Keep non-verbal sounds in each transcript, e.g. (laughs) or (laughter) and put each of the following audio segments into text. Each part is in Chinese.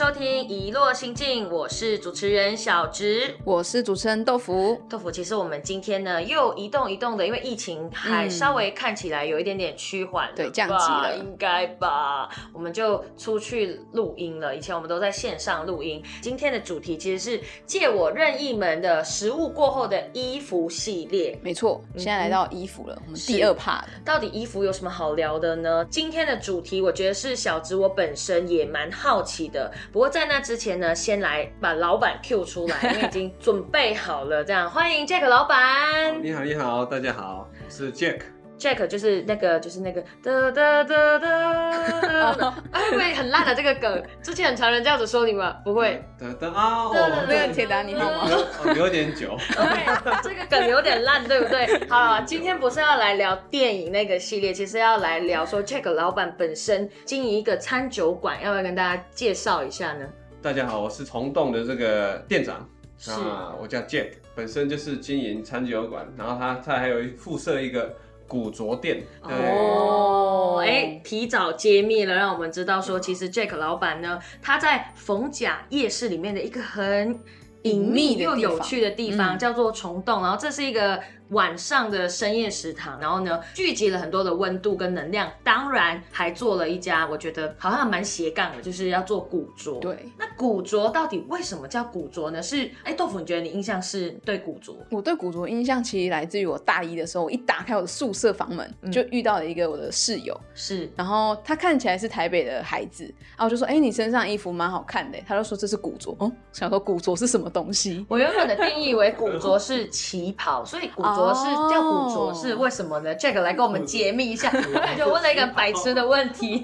收听《一落心境》，我是主持人小植。我是主持人豆腐。豆腐，其实我们今天呢又一动一动的，因为疫情还嗯稍微看起来有一点点趋缓对降级了应该吧？我们就出去录音了。以前我们都在线上录音。今天的主题其实是借我任意门的食物过后的衣服系列。没错，现在来到衣服了，我们第二趴了。到底衣服有什么好聊的呢？今天的主题我觉得是小植我本身也蛮好奇的。不过在那之前呢，先来把老板 Q 出来，(laughs) 因为已经准备好了。这样欢迎 Jack 老板。你好，你好，大家好，我是 Jack。Jack 就是那个就是那个哒哒哒哒哒，哎会不会很烂的这个梗？(laughs) 之前很常人这样子说你吗？不会。等等啊，我，那个铁达尼号吗？有点久，OK，这个梗有点烂，对不对？(laughs) 好了，今天不是要来聊电影那个系列，其实要来聊说 Jack 老板本身经营一个餐酒馆，要不要跟大家介绍一下呢？大家好，我是虫洞的这个店长是啊，我叫 Jack，本身就是经营餐酒馆，然后他他还有附设一个古着店，哦，哎，提早揭秘了，让我们知道说，其实 Jack 老板呢，他在逢甲夜市里面的一个很隐秘又有趣的地方，嗯。叫做虫洞。然后这是一个晚上的深夜食堂，然后呢，聚集了很多的温度跟能量，当然还做了一家，我觉得好像蛮斜杠的，就是要做古着。。对，那古着到底为什么叫古着呢？是哎，豆腐，你觉得你印象是对古着？我对古着印象其实来自于我大一的时候，我一打开我的宿舍房门，嗯就遇到了一个我的室友，是然后他看起来是台北的孩子，然后我就说：“哎、你身上衣服蛮好看的。”他就说这是古着。哦，想说古着是什么东西？我原本的定义为古着是旗袍，所以古着是哦叫古着是为什么呢？Jack 来跟我们解密一下，(laughs) 就问了一个白痴的问题。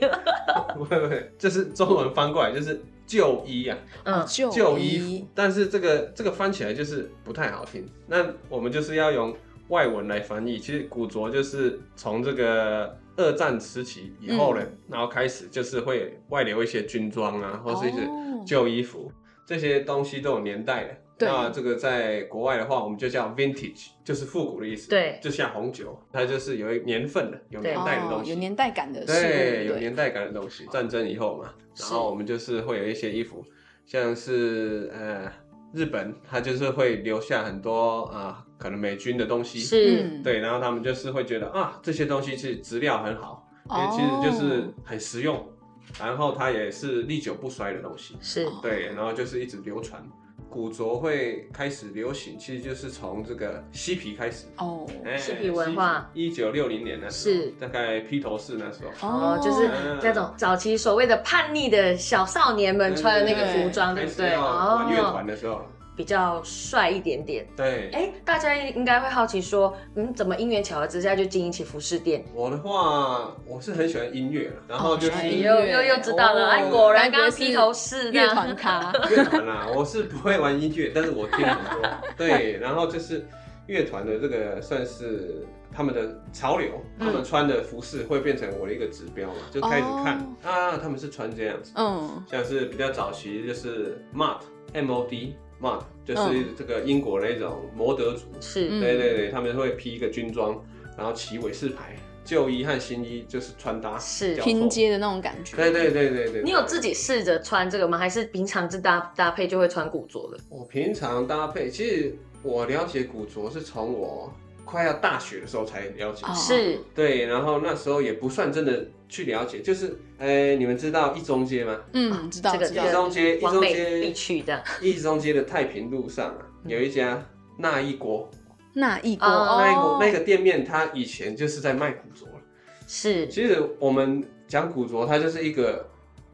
不会不会，就是中文翻过来就是旧衣啊，嗯，旧旧衣服，但是这个这个翻起来就是不太好听，那我们就是要用外文来翻译。其实古着就是从这个二战时期以后呢，然后开始就是会外流一些军装啊，或是一些哦旧衣服，这些东西都有年代的。对那这个在国外的话，我们就叫 vintage，就是复古的意思。对就像红酒，它就是有一年份的，有年代的东西。哦有年代感的事物，对，有年代感的东西。战争以后嘛，然后我们就是会有一些衣服，像是呃日本，它就是会留下很多啊、可能美军的东西。是嗯，对，然后他们就是会觉得啊，这些东西其实质量很好，因为哦其实就是很实用，然后它也是历久不衰的东西。是，对，然后就是一直流传。古着会开始流行，其实就是从这个嬉皮开始。哦，嬉皮文化，一九六零年的时候是大概披头士那时候。哦，就是嗯那种早期所谓的叛逆的小少年们穿的那个服装，对不对？开始要玩乐哦团，的时候，比较帅一点点。对。哎，大家应该会好奇说，嗯，怎么因缘巧合之下就经营起服饰店？我的话，我是很喜欢音乐，然后就是哎又又又知道了，果然刚刚披头士乐团咖，(laughs) 乐团啦。我是不会玩音乐，但是我听很多。(laughs) 对，然后就是乐团的这个算是他们的潮流，他们穿的服饰会变成我的一个指标嘛，就开始看啊，他们是穿这样子，嗯，像是比较早期就是 mod M Mod，就是嗯这个英国那种摩德族，是嗯对对对，他们会披一个军装，然后骑韦氏牌，旧衣和新衣就是穿搭是拼。接的那种感觉。对对对对对，你有自己试着穿这个吗？还是平常是搭搭配就会穿古着的？我平常搭配，其实我了解古着是从我快要大学的时候才了解。哦。是。对，然后那时候也不算真的去了解，就是，呃，你们知道一中街吗？嗯，知道知道这个这个一中街，一中街，去的，一中街的太平路上啊，嗯。有一家那一锅，那一锅哦那一锅那个店面，它以前就是在卖古着。是。其实我们讲古着，它就是一个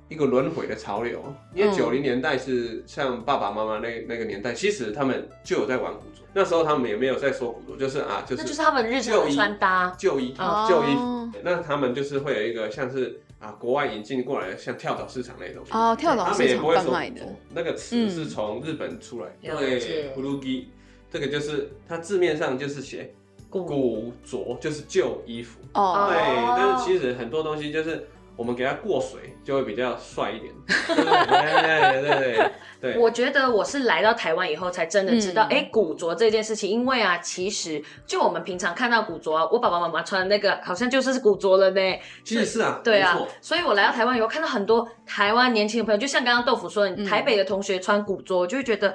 一个轮回的潮流。因为嗯九零年代是像爸爸妈妈那那个年代，其实他们就有在玩古着。那时候他们也没有在说古着，就是啊，就是那就是他们日常的穿搭。旧衣哦旧衣服。那他们就是会有一个像是啊国外引进过来的，像跳蚤市场那种。哦，跳蚤他们市场也不会说贩卖的那个词嗯是从日本出来对 b l u g 这个就是它字面上就是写古古着，就是旧衣服。哦对，哦但是其实很多东西就是我们给它过水，就会比较帅一点。(laughs) 对对对对对对。我觉得我是来到台湾以后才真的知道，嗯哎、古着这件事情，因为啊，其实就我们平常看到古着啊，我爸爸妈妈穿的那个好像就是古着了呢。其实是啊，对啊，所以我来到台湾以后，看到很多台湾年轻的朋友，就像刚刚豆腐说，台北的同学穿古着，我就会觉得。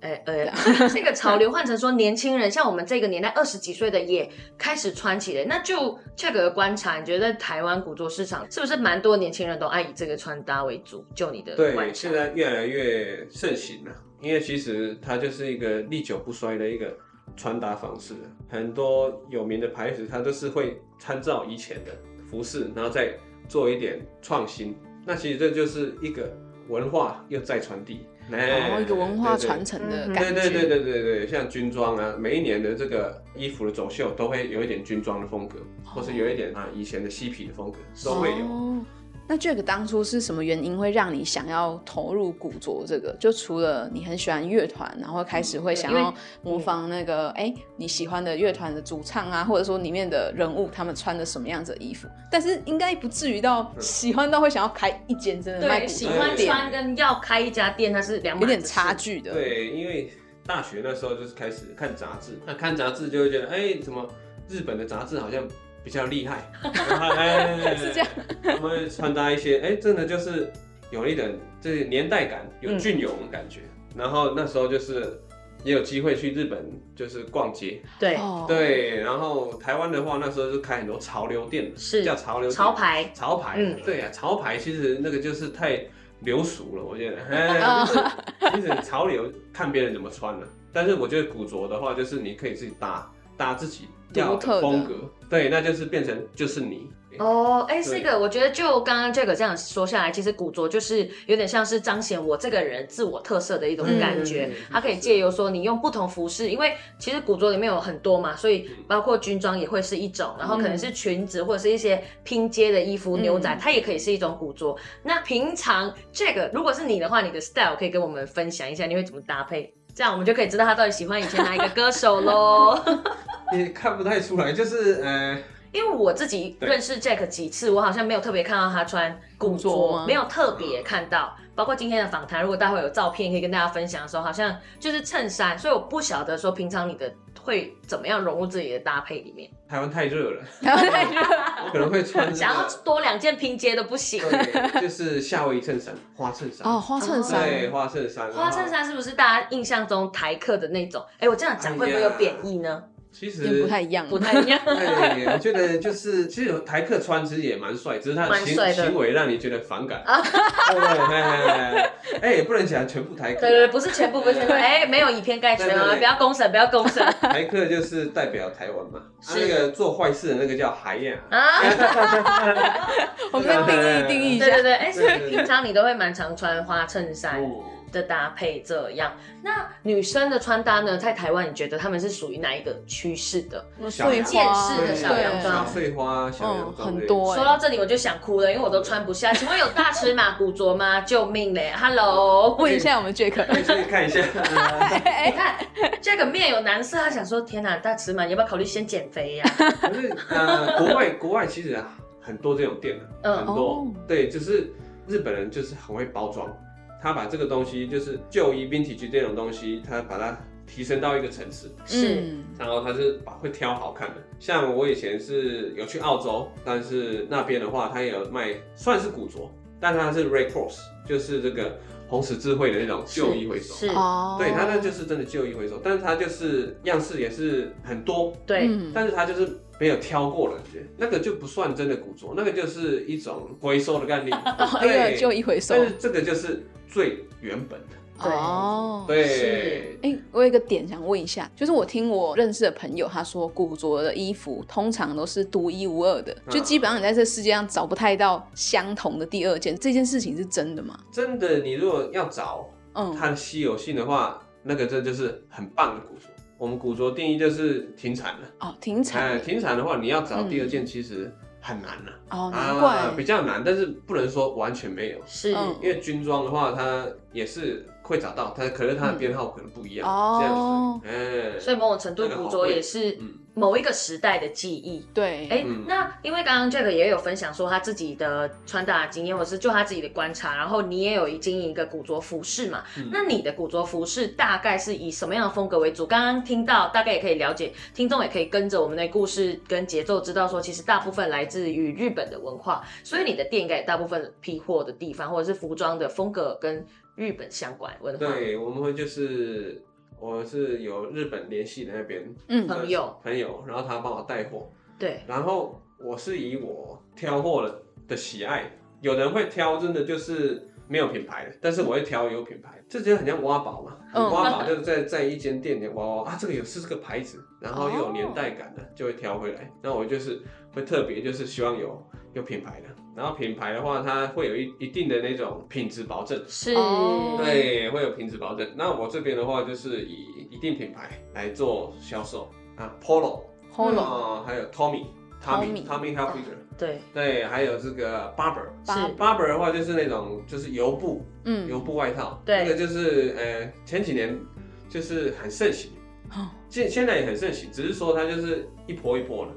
哎哎，(laughs) 这个潮流换成说年轻人，像我们这个年代二十几岁的也开始穿起来，那就这个观察，你觉得台湾古着市场是不是蛮多年轻人都爱以这个穿搭为主？就你的观对，现在越来越盛行了，因为其实它就是一个历久不衰的一个穿搭方式。很多有名的牌子，它都是会参照以前的服饰，然后再做一点创新。那其实这就是一个文化又再传递，然后哦一个文化传承的嗯感觉。对对对对对对，像军装啊，每一年的这个衣服的走秀都会有一点军装的风格，或是有一点啊以前的嬉皮的风格都会有。哦那 Jack 当初是什么原因会让你想要投入古着这个？就除了你很喜欢乐团，然后开始会想要模仿那个哎、你喜欢的乐团的主唱啊，或者说里面的人物他们穿的什么样子的衣服，但是应该不至于到喜欢到会想要开一间真的卖对，古喜欢穿跟要开一家店，它是两有点差。距的。对，因为大学那时候就是开始看杂志，那看杂志就会觉得，哎、怎么日本的杂志好像比较厉害，(laughs) 哎是这样，他们会穿搭一些，哎、真的就是有一点这个年代感，有嗯隽永的感觉。然后那时候就是也有机会去日本，就是逛街，对，哦，对。然后台湾的话，那时候就开很多潮流店，是。叫潮流潮牌。潮牌，嗯。对啊，潮牌其实那个就是太流俗了，我觉得，哎，(laughs) 就是就是潮流看别人怎么穿了。但是我觉得古着的话，就是你可以自己搭搭自己要独特的风格，对，那就是变成就是你。哦，哎，是一个我觉得就刚刚这个这样说下来，其实古着就是有点像是彰显我这个人自我特色的一种感觉。嗯它可以借由说你用不同服饰，因为其实古着里面有很多嘛，所以包括军装也会是一种，然后可能是裙子或者是一些拼接的衣服、嗯牛仔，它也可以是一种古着。那平常这个如果是你的话，你的 style 可以跟我们分享一下，你会怎么搭配？这样我们就可以知道他到底喜欢以前哪一个歌手喽。(laughs) 也看不太出来，就是呃，因为我自己认识 Jack 几次，我好像没有特别看到他穿古古着没有特别看到。包括今天的访谈，如果待会有照片可以跟大家分享的时候，好像就是衬衫，所以我不晓得说平常你的会怎么样融入自己的搭配里面，台湾太热了，台湾太热。我可能会穿想要多两件拼接的不行。对，就是夏威夷衬衫、花衬衫。哦，花衬衫，对，花衬衫，花衬衫是不是大家印象中台客的那种？哎，我这样讲会不会有贬义呢？其实不太一样，不太一样。对，(laughs) 我觉得就是，其实有台客穿其实也蛮帅，只是他的行的行为让你觉得反感。对对对，哎，也不能讲全部台客，对对对，不是全部，不是全部。哎，没有以偏概全啊，不要公审，不要公审 (laughs) 台客就是代表台湾嘛。啊，是那个做坏事的那个叫海燕，啊！(laughs) 我们再定义定义一下对对。对，哎，所以平常你都会蛮常穿花衬衫嗯的搭配这样。那女生的穿搭呢，在台湾你觉得他们是属于哪一个趋势的？小碎见花，识的小洋装小碎花、小洋嗯，装很多哎。说到这里我就想哭了，因为我都穿不下。请问有大尺码 (laughs) 古着吗？救命嘞！Hello，问一下我们 Jack，可以去看一下。(laughs) 你看这个面有难色，他想说天哪，大尺码，你要不要考虑先减肥呀、(laughs) 可是呃，国外国外其实啊很多这种店的，嗯很多哦对，就是日本人就是很会包装，他把这个东西就是旧衣 vintage 这种东西，他把它提升到一个层次，是嗯然后他是把会挑好看的。像我以前是有去澳洲，但是那边的话，他也有卖算是古着，但它是 Red Cross，就是这个红十字会的那种旧衣回收。是，哦，对，它那就是真的旧衣回收，但是它就是样式也是很多，对，嗯但是它就是没有挑过了，觉那个就不算真的古着，那个就是一种回收的概念。(laughs) 哦，一个就一回收但是这个就是最原本的。对哦。对是，哎、我有一个点想问一下，就是我听我认识的朋友他说，古着的衣服通常都是独一无二的，就基本上你在这世界上找不太到相同的第二件。这件事情是真的吗？真的，你如果要找嗯，它的稀有性的话，那个这就是很棒的古着。我们古着定义就是停产了，哦，停产哎，停产的话，你要找第二嗯件其实很难了、哦，难怪、啊，比较难，但是不能说完全没有。是，嗯因为军装的话，它也是会找到，但可是它的编号可能不一样，哦这样子，哎，所以某种程度古着也是嗯。某一个时代的记忆。对，哎、嗯。那因为刚刚 Jack 也有分享说他自己的穿搭的经验，或者是就他自己的观察，然后你也有经营一个古着服饰嘛？嗯。那你的古着服饰大概是以什么样的风格为主？刚刚听到，大概也可以了解，听众也可以跟着我们的故事跟节奏，知道说其实大部分来自于日本的文化，所以你的店应该也大部分批货的地方或者是服装的风格跟日本相关文化。对，我们会就是我是有日本联系的那边嗯。朋友。朋友，然后他帮我带货，对，然后我是以我挑货的的喜爱，有人会挑真的就是没有品牌的，但是我会挑有品牌的，这就很像挖宝嘛。嗯。挖宝就是在在一间店里挖挖啊，这个有是这个牌子，然后又有年代感的，就会挑回来。那我就是会特别就是希望有有品牌的，然后品牌的话，它会有一一定的那种品质保证。是，哦。对，会有品质保证。那我这边的话，就是以一定品牌来做销售啊，Polo，Polo 啊，还有 Tommy。Tommy Tommy Hilfiger，对，对，还有这个 Barber，是。Barber 的话就是那种就是油布，嗯。油布外套，对那个就是呃前几年就是很盛行，哦。现现在也很盛行，只是说它就是一波一波的，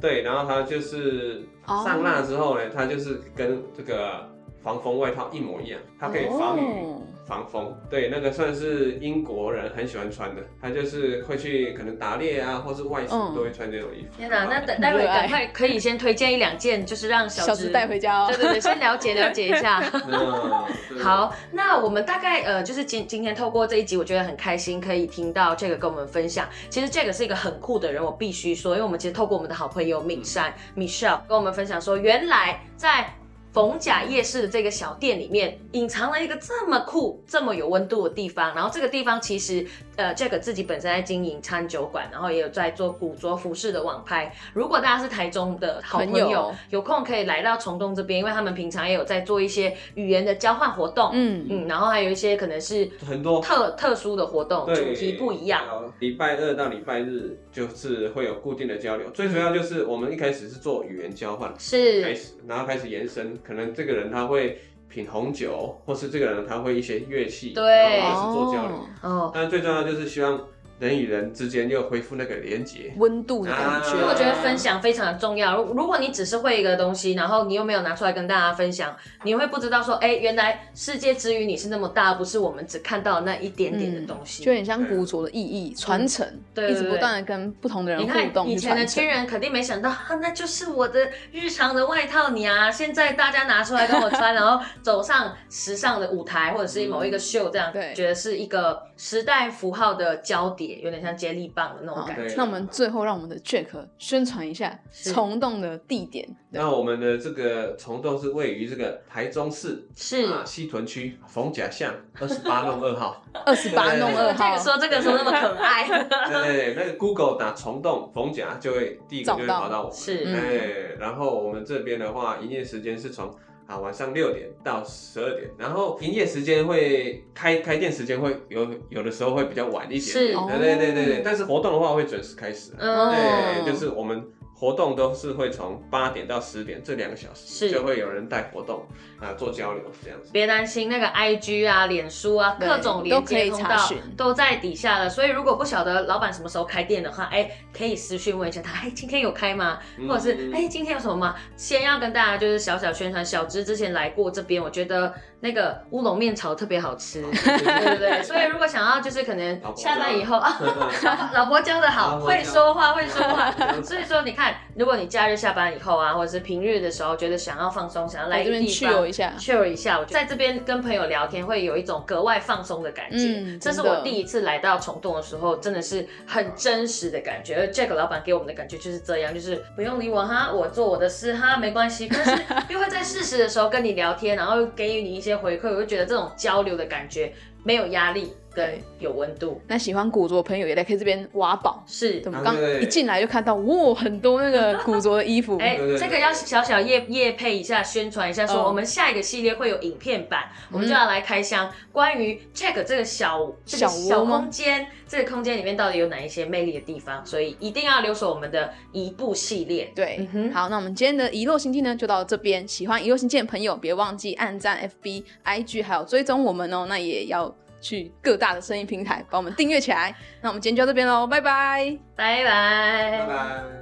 对，然后他就是哦。上蜡之后呢，他就是跟这个防风外套一模一样，它可以防雨。哦防风，对，那个算是英国人很喜欢穿的，他就是会去可能打猎啊，或是外出嗯都会穿这种衣服。天哪，那等待会赶快可以先推荐一两件，就是让小直小直带回家哦对。对对，先了解了解一下。(laughs) 嗯，好，那我们大概呃，就是今今天透过这一集，我觉得很开心，可以听到这个跟我们分享。其实这个是一个很酷的人，我必须说，因为我们其实透过我们的好朋友敏珊 Michelle 跟我们分享说，原来在。逢甲夜市的这个小店里面，隐藏了一个这么酷、这么有温度的地方。然后这个地方其实，呃，Jack 自己本身在经营餐酒馆，然后也有在做古着服饰的网拍。如果大家是台中的好朋友，朋友有空可以来到崇东这边，因为他们平常也有在做一些语言的交换活动。嗯嗯，然后还有一些可能是很多特特殊的活动，对主题不一样。好礼拜二到礼拜日就是会有固定的交流，最主要就是我们一开始是做语言交换是开，始，然后开始延伸，可能这个人他会品红酒，或是这个人他会一些乐器，对或者是做交流。哦，但最重要就是希望人与人之间又恢复那个连接。温度的感觉。因为我觉得分享非常的重要。如如果你只是会一个东西，然后你又没有拿出来跟大家分享，你会不知道说，哎，原来世界之于你是那么大，不是我们只看到那一点点的东西。就很像古着的意义传承，对一直不断的跟不同的人互动去以前的传承。军人肯定没想到，啊，那就是我的日常的外套你啊！现在大家拿出来跟我穿，然后走上时尚的舞台，或者是某一个秀，这样、对觉得是一个时代符号的交叠，有点像接力棒的那种感觉。那我们最后让我们的 Jack 宣传一下是虫洞的地点。那我们的这个虫洞是位于这个台中市是啊西屯区逢甲巷二十八弄二号。(laughs) 二十八弄二号这个，说这个说那么可爱，对对对，那个 Google 打虫洞逢甲就会第一个就会找到跑到我们。是嗯哎，然后我们这边的话，营业时间是从啊晚上六点到十二点，然后营业时间会开开店时间会有有的时候会比较晚一点是，对对对对对，但是活动的话会准时开始啊。嗯，对，就是我们活动都是会从八点到十点这两个小时，是就会有人带活动啊做交流这样子。别担心，那个 IG 啊、脸书啊，各种连接通道都在底下了。所以如果不晓得老板什么时候开店的话，哎，可以私讯问一下他，哎，今天有开吗？嗯或者是哎，今天有什么吗？先要跟大家就是小小宣传，小芝之前来过这边，我觉得那个乌龙面炒特别好吃，(laughs) 对对对。所以如果想要就是可能下班以后啊，(laughs) 老婆教的好，会说话会说话。(laughs) 所以说你看，如果你假日下班以后啊，或者是平日的时候，觉得想要放松，想要来个地方 chill 一下 chill 一下，我在这边跟朋友聊天会有一种格外放松的感觉。嗯这是我第一次来到虫洞的时候，真的是很真实的感觉。而 Jack 老板给我们的感觉就是这样，就是不用理我哈，我做我的事哈，没关系。但是 (laughs) 又会在适时的时候跟你聊天，然后给予你一些回馈，我就觉得这种交流的感觉没有压力跟有温度。那喜欢古着的朋友也来可以这边挖宝。是我，们刚一进来就看到，哇，很多那个古着的衣服。哎、对对对这个要小小夜夜配一下，宣传一下，说哦我们下一个系列会有影片版，我们就要来开箱关于 Check 这个小这个小小空间，这个空间里面到底有哪一些魅力的地方，所以一定要留守我们的一部系列。对，嗯哼好，那我们今天的遗落行记呢，就到这边。喜欢遗落行记的朋友，别忘记按赞 FB、IG，还有追踪我们哦。那也要去各大的声音平台帮我们订阅起来。那我们今天就到这边喽，拜拜。拜拜拜拜。